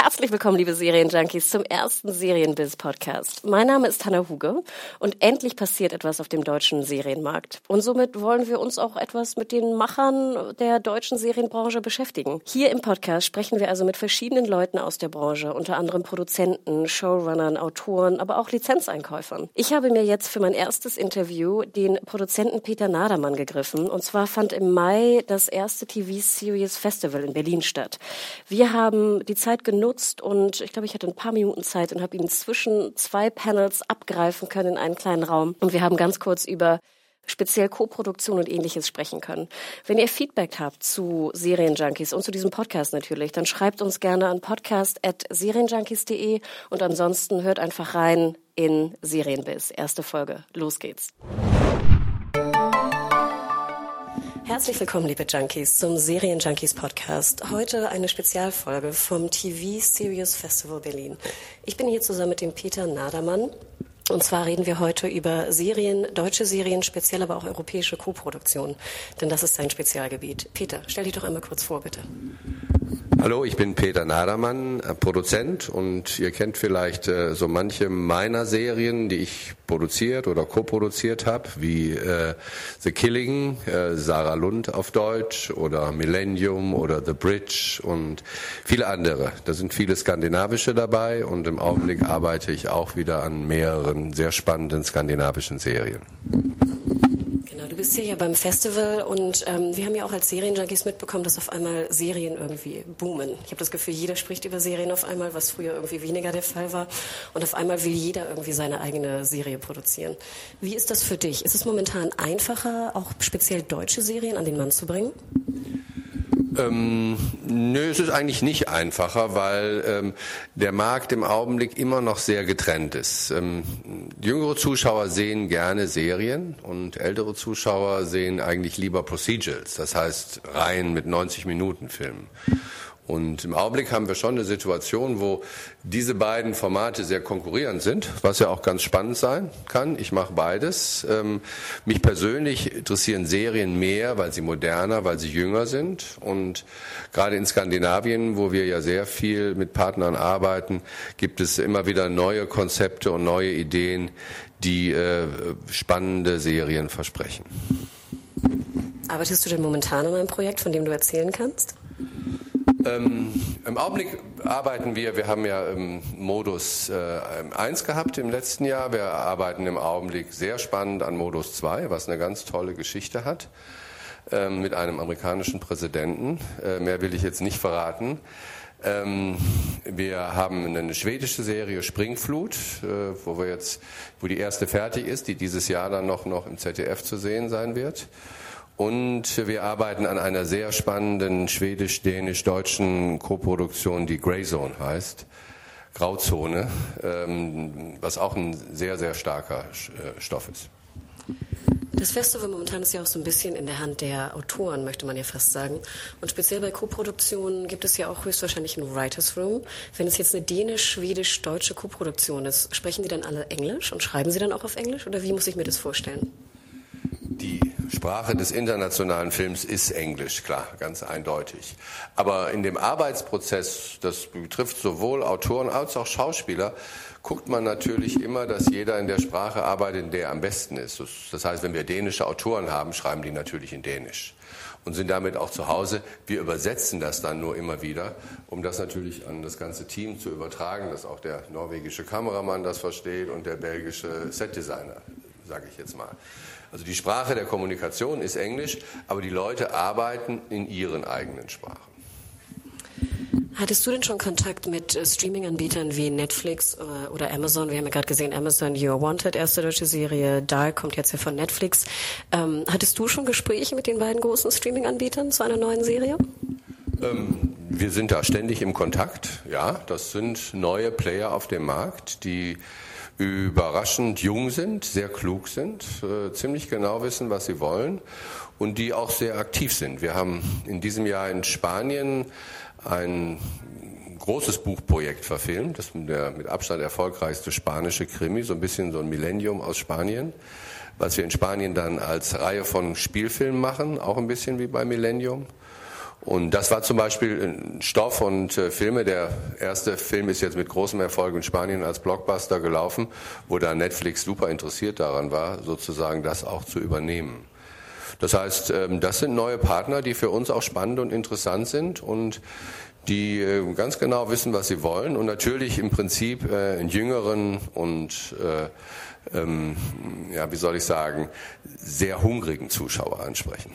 Herzlich willkommen, liebe Serienjunkies, zum ersten Serienbiz-Podcast. Mein Name ist Hanna Huge und endlich passiert etwas auf dem deutschen Serienmarkt. Und somit wollen wir uns auch etwas mit den Machern der deutschen Serienbranche beschäftigen. Hier im Podcast sprechen wir also mit verschiedenen Leuten aus der Branche, unter anderem Produzenten, Showrunnern, Autoren, aber auch Lizenzeinkäufern. Ich habe mir jetzt für mein erstes Interview den Produzenten Peter Nadermann gegriffen. Und zwar fand im Mai das erste TV-Series Festival in Berlin statt. Wir haben die Zeit genutzt, genutzt und ich glaube, ich hatte ein paar Minuten Zeit und habe ihn zwischen zwei Panels abgreifen können in einen kleinen Raum. Und wir haben ganz kurz über speziell Co-Produktion und ähnliches sprechen können. Wenn ihr Feedback habt zu Serienjunkies und zu diesem Podcast natürlich, dann schreibt uns gerne an podcast.serienjunkies.de und ansonsten hört einfach rein in Serienbiz. Erste Folge. Los geht's. Herzlich willkommen, liebe Junkies, zum Serien Junkies Podcast. Heute eine Spezialfolge vom TV Serious Festival Berlin. Ich bin hier zusammen mit dem Peter Nadermann. Und zwar reden wir heute über Serien, deutsche Serien, speziell aber auch europäische Koproduktionen. Denn das ist sein Spezialgebiet. Peter, stell dich doch einmal kurz vor, bitte. Hallo, ich bin Peter Nadermann, äh, Produzent und ihr kennt vielleicht äh, so manche meiner Serien, die ich produziert oder co-produziert habe, wie äh, The Killing, äh, Sarah Lund auf Deutsch oder Millennium oder The Bridge und viele andere. Da sind viele skandinavische dabei und im Augenblick arbeite ich auch wieder an mehreren sehr spannenden skandinavischen Serien bist hier ja beim Festival und ähm, wir haben ja auch als Serienjunkies mitbekommen, dass auf einmal Serien irgendwie boomen. Ich habe das Gefühl, jeder spricht über Serien auf einmal, was früher irgendwie weniger der Fall war. Und auf einmal will jeder irgendwie seine eigene Serie produzieren. Wie ist das für dich? Ist es momentan einfacher, auch speziell deutsche Serien an den Mann zu bringen? Ähm, nö, es ist eigentlich nicht einfacher, weil ähm, der Markt im Augenblick immer noch sehr getrennt ist. Ähm, jüngere Zuschauer sehen gerne Serien und ältere Zuschauer sehen eigentlich lieber Procedurals, das heißt Reihen mit 90 Minuten Filmen. Und im Augenblick haben wir schon eine Situation, wo diese beiden Formate sehr konkurrierend sind, was ja auch ganz spannend sein kann. Ich mache beides. Ähm, mich persönlich interessieren Serien mehr, weil sie moderner, weil sie jünger sind. Und gerade in Skandinavien, wo wir ja sehr viel mit Partnern arbeiten, gibt es immer wieder neue Konzepte und neue Ideen, die äh, spannende Serien versprechen. Arbeitest du denn momentan an einem Projekt, von dem du erzählen kannst? Ähm, Im Augenblick arbeiten wir, wir haben ja ähm, Modus äh, 1 gehabt im letzten Jahr. Wir arbeiten im Augenblick sehr spannend an Modus 2, was eine ganz tolle Geschichte hat, ähm, mit einem amerikanischen Präsidenten. Äh, mehr will ich jetzt nicht verraten. Ähm, wir haben eine schwedische Serie Springflut, äh, wo wir jetzt, wo die erste fertig ist, die dieses Jahr dann noch, noch im ZDF zu sehen sein wird. Und wir arbeiten an einer sehr spannenden schwedisch-dänisch-deutschen Koproduktion, die Grey Zone heißt. Grauzone, ähm, was auch ein sehr, sehr starker äh, Stoff ist. Das Festival momentan ist ja auch so ein bisschen in der Hand der Autoren, möchte man ja fast sagen. Und speziell bei Koproduktionen gibt es ja auch höchstwahrscheinlich ein Writers Room. Wenn es jetzt eine dänisch-schwedisch-deutsche Koproduktion ist, sprechen die dann alle Englisch und schreiben sie dann auch auf Englisch oder wie muss ich mir das vorstellen? Die Sprache des internationalen Films ist Englisch, klar, ganz eindeutig. Aber in dem Arbeitsprozess, das betrifft sowohl Autoren als auch Schauspieler, guckt man natürlich immer, dass jeder in der Sprache arbeitet, in der er am besten ist. Das heißt, wenn wir dänische Autoren haben, schreiben die natürlich in Dänisch und sind damit auch zu Hause. Wir übersetzen das dann nur immer wieder, um das natürlich an das ganze Team zu übertragen, dass auch der norwegische Kameramann das versteht und der belgische Setdesigner, sage ich jetzt mal. Also die Sprache der Kommunikation ist Englisch, aber die Leute arbeiten in ihren eigenen Sprachen. Hattest du denn schon Kontakt mit äh, Streaming-Anbietern wie Netflix äh, oder Amazon? Wir haben ja gerade gesehen, Amazon You're Wanted, erste deutsche Serie, Dark kommt jetzt ja von Netflix. Ähm, hattest du schon Gespräche mit den beiden großen Streaming-Anbietern zu einer neuen Serie? Ähm, wir sind da ständig im Kontakt. Ja, das sind neue Player auf dem Markt, die überraschend jung sind, sehr klug sind, äh, ziemlich genau wissen, was sie wollen und die auch sehr aktiv sind. Wir haben in diesem Jahr in Spanien ein großes Buchprojekt verfilmt. Das ist der mit Abstand erfolgreichste spanische Krimi, so ein bisschen so ein Millennium aus Spanien, was wir in Spanien dann als Reihe von Spielfilmen machen, auch ein bisschen wie bei Millennium. Und das war zum Beispiel Stoff und äh, Filme. Der erste Film ist jetzt mit großem Erfolg in Spanien als Blockbuster gelaufen, wo da Netflix super interessiert daran war, sozusagen das auch zu übernehmen. Das heißt, ähm, das sind neue Partner, die für uns auch spannend und interessant sind und die äh, ganz genau wissen, was sie wollen und natürlich im Prinzip äh, einen jüngeren und äh, ähm, ja, wie soll ich sagen, sehr hungrigen Zuschauer ansprechen.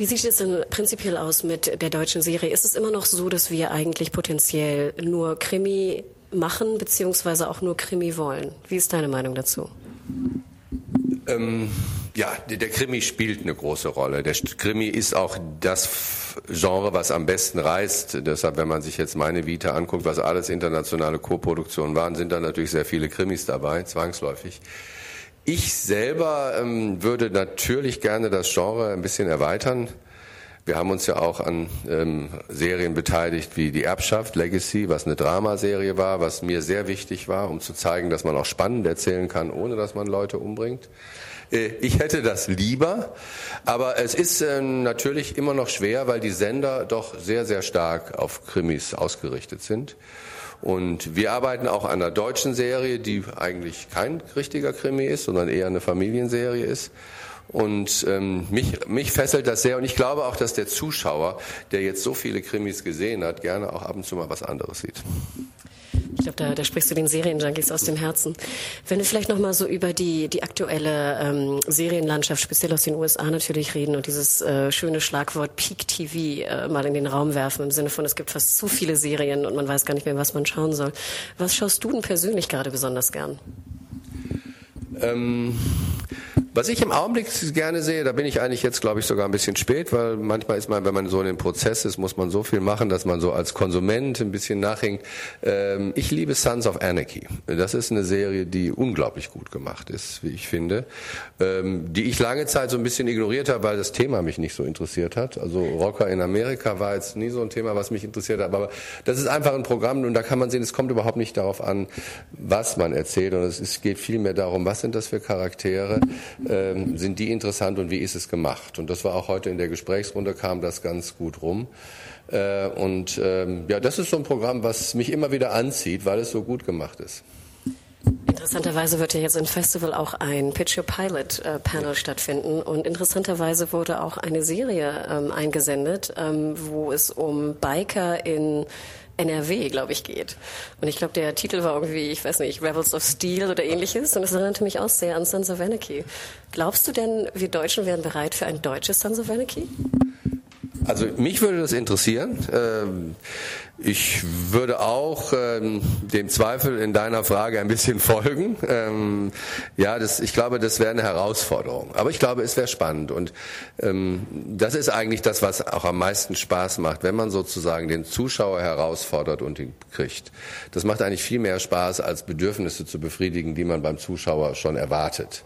Wie sieht es denn prinzipiell aus mit der deutschen Serie? Ist es immer noch so, dass wir eigentlich potenziell nur Krimi machen, beziehungsweise auch nur Krimi wollen? Wie ist deine Meinung dazu? Ähm, ja, der Krimi spielt eine große Rolle. Der Krimi ist auch das Genre, was am besten reißt. Deshalb, wenn man sich jetzt meine Vita anguckt, was alles internationale Co-Produktionen waren, sind da natürlich sehr viele Krimis dabei, zwangsläufig. Ich selber ähm, würde natürlich gerne das Genre ein bisschen erweitern. Wir haben uns ja auch an ähm, Serien beteiligt wie Die Erbschaft, Legacy, was eine Dramaserie war, was mir sehr wichtig war, um zu zeigen, dass man auch spannend erzählen kann, ohne dass man Leute umbringt. Äh, ich hätte das lieber, aber es ist äh, natürlich immer noch schwer, weil die Sender doch sehr, sehr stark auf Krimis ausgerichtet sind. Und wir arbeiten auch an einer deutschen Serie, die eigentlich kein richtiger Krimi ist, sondern eher eine Familienserie ist. Und ähm, mich, mich fesselt das sehr. Und ich glaube auch, dass der Zuschauer, der jetzt so viele Krimis gesehen hat, gerne auch ab und zu mal was anderes sieht. Ich glaube, da, da sprichst du den Serienjunkies aus dem Herzen. Wenn wir vielleicht nochmal so über die, die aktuelle ähm, Serienlandschaft, speziell aus den USA natürlich reden und dieses äh, schöne Schlagwort Peak TV äh, mal in den Raum werfen, im Sinne von, es gibt fast zu viele Serien und man weiß gar nicht mehr, was man schauen soll. Was schaust du denn persönlich gerade besonders gern? Ähm, was ich im Augenblick gerne sehe, da bin ich eigentlich jetzt, glaube ich, sogar ein bisschen spät, weil manchmal ist man, wenn man so in dem Prozess ist, muss man so viel machen, dass man so als Konsument ein bisschen nachhängt. Ähm, ich liebe Sons of Anarchy. Das ist eine Serie, die unglaublich gut gemacht ist, wie ich finde, ähm, die ich lange Zeit so ein bisschen ignoriert habe, weil das Thema mich nicht so interessiert hat. Also Rocker in Amerika war jetzt nie so ein Thema, was mich interessiert hat, aber das ist einfach ein Programm und da kann man sehen, es kommt überhaupt nicht darauf an, was man erzählt, und es, es geht vielmehr darum, was sind das für Charaktere, ähm, sind die interessant und wie ist es gemacht? Und das war auch heute in der Gesprächsrunde, kam das ganz gut rum. Äh, und ähm, ja, das ist so ein Programm, was mich immer wieder anzieht, weil es so gut gemacht ist. Interessanterweise wird ja jetzt im Festival auch ein Pitch Your Pilot äh, Panel stattfinden und interessanterweise wurde auch eine Serie ähm, eingesendet, ähm, wo es um Biker in NRW, glaube ich, geht. Und ich glaube, der Titel war irgendwie, ich weiß nicht, Rebels of Steel oder ähnliches. Und das erinnerte mich auch sehr an Sons of Anarchy. Glaubst du denn, wir Deutschen wären bereit für ein deutsches Sons of Anarchy? Also mich würde das interessieren. Ähm, ich würde auch ähm, dem Zweifel in deiner Frage ein bisschen folgen. Ähm, ja, das, ich glaube, das wäre eine Herausforderung. Aber ich glaube, es wäre spannend. Und das ist eigentlich das, was auch am meisten Spaß macht, wenn man sozusagen den Zuschauer herausfordert und ihn kriegt. Das macht eigentlich viel mehr Spaß, als Bedürfnisse zu befriedigen, die man beim Zuschauer schon erwartet.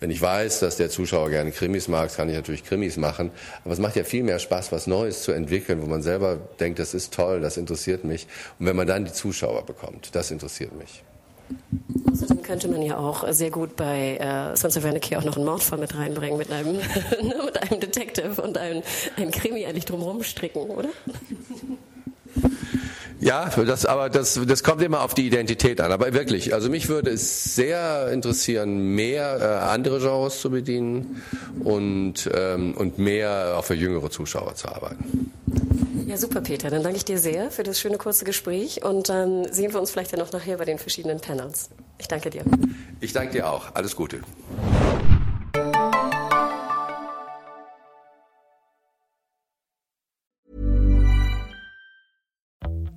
Wenn ich weiß, dass der Zuschauer gerne Krimis mag, kann ich natürlich Krimis machen. Aber es macht ja viel mehr Spaß, was Neues zu entwickeln, wo man selber denkt, das ist toll, das interessiert mich. Und wenn man dann die Zuschauer bekommt, das interessiert mich. Außerdem könnte man ja auch sehr gut bei äh, Sons of Anarchy auch noch einen Mordfall mit reinbringen, mit einem, mit einem Detective und einem, einem Krimi eigentlich drumherum stricken, oder? Ja, das, aber das, das kommt immer auf die Identität an. Aber wirklich, also mich würde es sehr interessieren, mehr äh, andere Genres zu bedienen und, ähm, und mehr auch für jüngere Zuschauer zu arbeiten. Ja, super, Peter. Dann danke ich dir sehr für das schöne kurze Gespräch und dann sehen wir uns vielleicht ja noch nachher bei den verschiedenen Panels. Ich danke dir. Ich danke dir auch. Alles Gute.